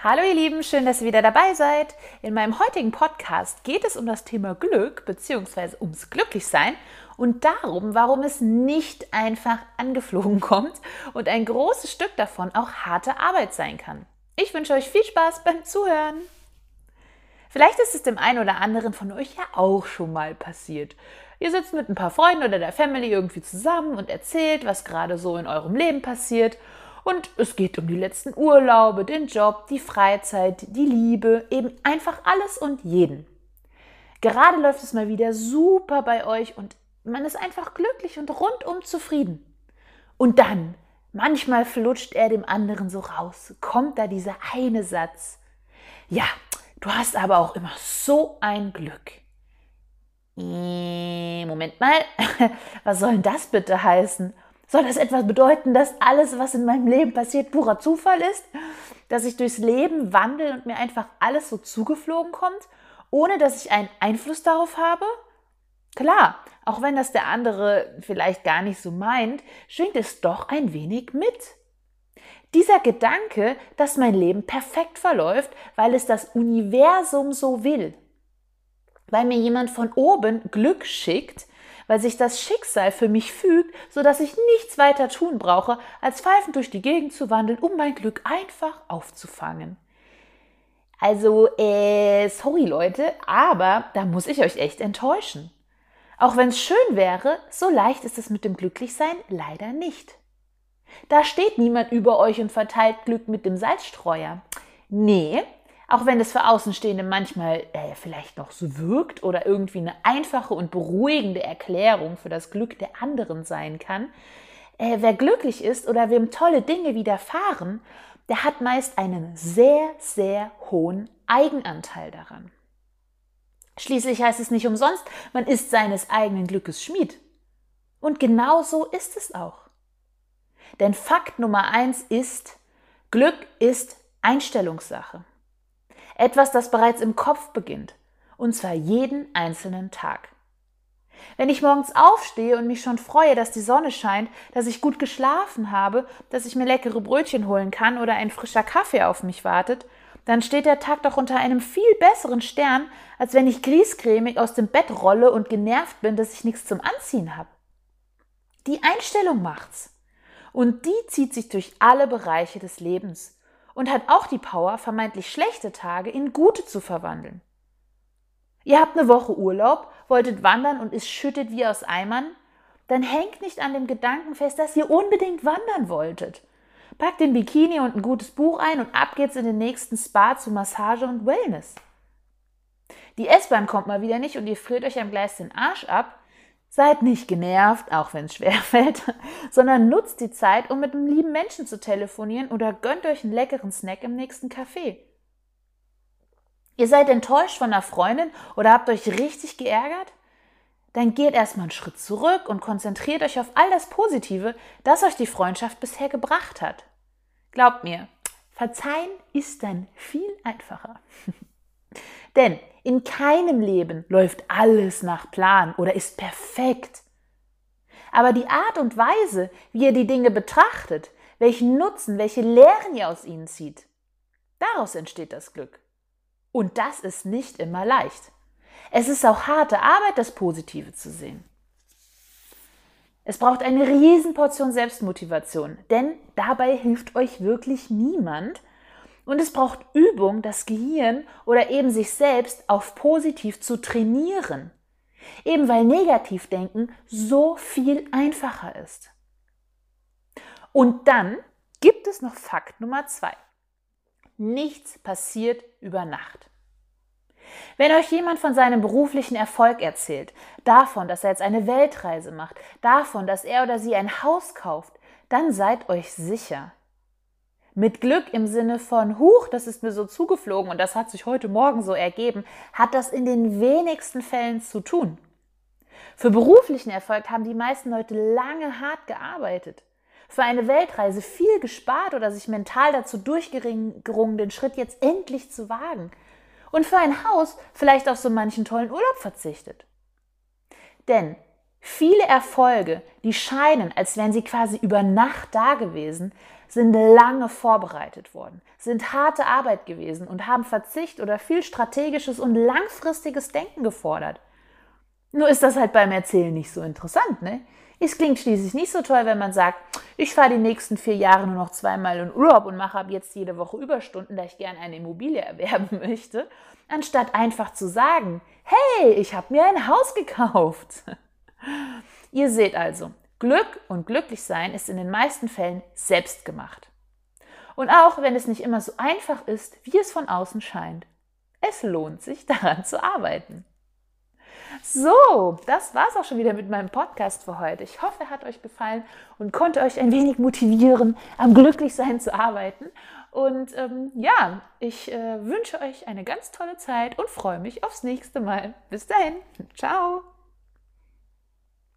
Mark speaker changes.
Speaker 1: Hallo ihr Lieben, schön, dass ihr wieder dabei seid. In meinem heutigen Podcast geht es um das Thema Glück bzw. ums Glücklichsein und darum, warum es nicht einfach angeflogen kommt und ein großes Stück davon auch harte Arbeit sein kann. Ich wünsche euch viel Spaß beim Zuhören. Vielleicht ist es dem einen oder anderen von euch ja auch schon mal passiert. Ihr sitzt mit ein paar Freunden oder der Family irgendwie zusammen und erzählt, was gerade so in eurem Leben passiert und es geht um die letzten Urlaube, den Job, die Freizeit, die Liebe, eben einfach alles und jeden. Gerade läuft es mal wieder super bei euch und man ist einfach glücklich und rundum zufrieden. Und dann, manchmal flutscht er dem anderen so raus, kommt da dieser eine Satz. Ja, du hast aber auch immer so ein Glück. Äh, Moment mal, was soll denn das bitte heißen? Soll das etwas bedeuten, dass alles, was in meinem Leben passiert, purer Zufall ist? Dass ich durchs Leben wandle und mir einfach alles so zugeflogen kommt, ohne dass ich einen Einfluss darauf habe? Klar, auch wenn das der andere vielleicht gar nicht so meint, schwingt es doch ein wenig mit. Dieser Gedanke, dass mein Leben perfekt verläuft, weil es das Universum so will, weil mir jemand von oben Glück schickt, weil sich das Schicksal für mich fügt, so dass ich nichts weiter tun brauche, als pfeifend durch die Gegend zu wandeln, um mein Glück einfach aufzufangen. Also, äh, sorry Leute, aber da muss ich euch echt enttäuschen. Auch wenn es schön wäre, so leicht ist es mit dem Glücklichsein leider nicht. Da steht niemand über euch und verteilt Glück mit dem Salzstreuer. Nee, auch wenn es für Außenstehende manchmal äh, vielleicht noch so wirkt oder irgendwie eine einfache und beruhigende Erklärung für das Glück der anderen sein kann, äh, wer glücklich ist oder wem tolle Dinge widerfahren, der hat meist einen sehr, sehr hohen Eigenanteil daran. Schließlich heißt es nicht umsonst, man ist seines eigenen Glückes Schmied. Und genau so ist es auch. Denn Fakt Nummer eins ist, Glück ist Einstellungssache. Etwas, das bereits im Kopf beginnt. Und zwar jeden einzelnen Tag. Wenn ich morgens aufstehe und mich schon freue, dass die Sonne scheint, dass ich gut geschlafen habe, dass ich mir leckere Brötchen holen kann oder ein frischer Kaffee auf mich wartet, dann steht der Tag doch unter einem viel besseren Stern, als wenn ich griesgrämig aus dem Bett rolle und genervt bin, dass ich nichts zum Anziehen habe. Die Einstellung macht's. Und die zieht sich durch alle Bereiche des Lebens und hat auch die Power, vermeintlich schlechte Tage in gute zu verwandeln. Ihr habt eine Woche Urlaub, wolltet wandern und es schüttet wie aus Eimern, dann hängt nicht an dem Gedanken fest, dass ihr unbedingt wandern wolltet. Packt den Bikini und ein gutes Buch ein und ab geht's in den nächsten Spa zu Massage und Wellness. Die S-Bahn kommt mal wieder nicht und ihr friert euch am Gleis den Arsch ab, Seid nicht genervt, auch wenn es schwerfällt, sondern nutzt die Zeit, um mit einem lieben Menschen zu telefonieren oder gönnt euch einen leckeren Snack im nächsten Café. Ihr seid enttäuscht von einer Freundin oder habt euch richtig geärgert? Dann geht erstmal einen Schritt zurück und konzentriert euch auf all das Positive, das euch die Freundschaft bisher gebracht hat. Glaubt mir, verzeihen ist dann viel einfacher. Denn in keinem Leben läuft alles nach Plan oder ist perfekt. Aber die Art und Weise, wie ihr die Dinge betrachtet, welchen Nutzen, welche Lehren ihr aus ihnen zieht, daraus entsteht das Glück. Und das ist nicht immer leicht. Es ist auch harte Arbeit, das Positive zu sehen. Es braucht eine Riesenportion Selbstmotivation, denn dabei hilft euch wirklich niemand, und es braucht Übung, das Gehirn oder eben sich selbst auf positiv zu trainieren. Eben weil Negativdenken so viel einfacher ist. Und dann gibt es noch Fakt Nummer zwei. Nichts passiert über Nacht. Wenn euch jemand von seinem beruflichen Erfolg erzählt, davon, dass er jetzt eine Weltreise macht, davon, dass er oder sie ein Haus kauft, dann seid euch sicher, mit Glück im Sinne von, huch, das ist mir so zugeflogen und das hat sich heute Morgen so ergeben, hat das in den wenigsten Fällen zu tun. Für beruflichen Erfolg haben die meisten Leute lange hart gearbeitet. Für eine Weltreise viel gespart oder sich mental dazu durchgerungen, den Schritt jetzt endlich zu wagen. Und für ein Haus vielleicht auf so manchen tollen Urlaub verzichtet. Denn viele Erfolge, die scheinen, als wären sie quasi über Nacht da gewesen, sind lange vorbereitet worden, sind harte Arbeit gewesen und haben Verzicht oder viel strategisches und langfristiges Denken gefordert. Nur ist das halt beim Erzählen nicht so interessant, ne? Es klingt schließlich nicht so toll, wenn man sagt, ich fahre die nächsten vier Jahre nur noch zweimal in Urlaub und mache ab jetzt jede Woche Überstunden, da ich gerne eine Immobilie erwerben möchte, anstatt einfach zu sagen, hey, ich habe mir ein Haus gekauft. Ihr seht also, Glück und Glücklichsein ist in den meisten Fällen selbst gemacht. Und auch wenn es nicht immer so einfach ist, wie es von außen scheint, es lohnt sich daran zu arbeiten. So, das war es auch schon wieder mit meinem Podcast für heute. Ich hoffe, er hat euch gefallen und konnte euch ein wenig motivieren, am Glücklichsein zu arbeiten. Und ähm, ja, ich äh, wünsche euch eine ganz tolle Zeit und freue mich aufs nächste Mal. Bis dahin. Ciao.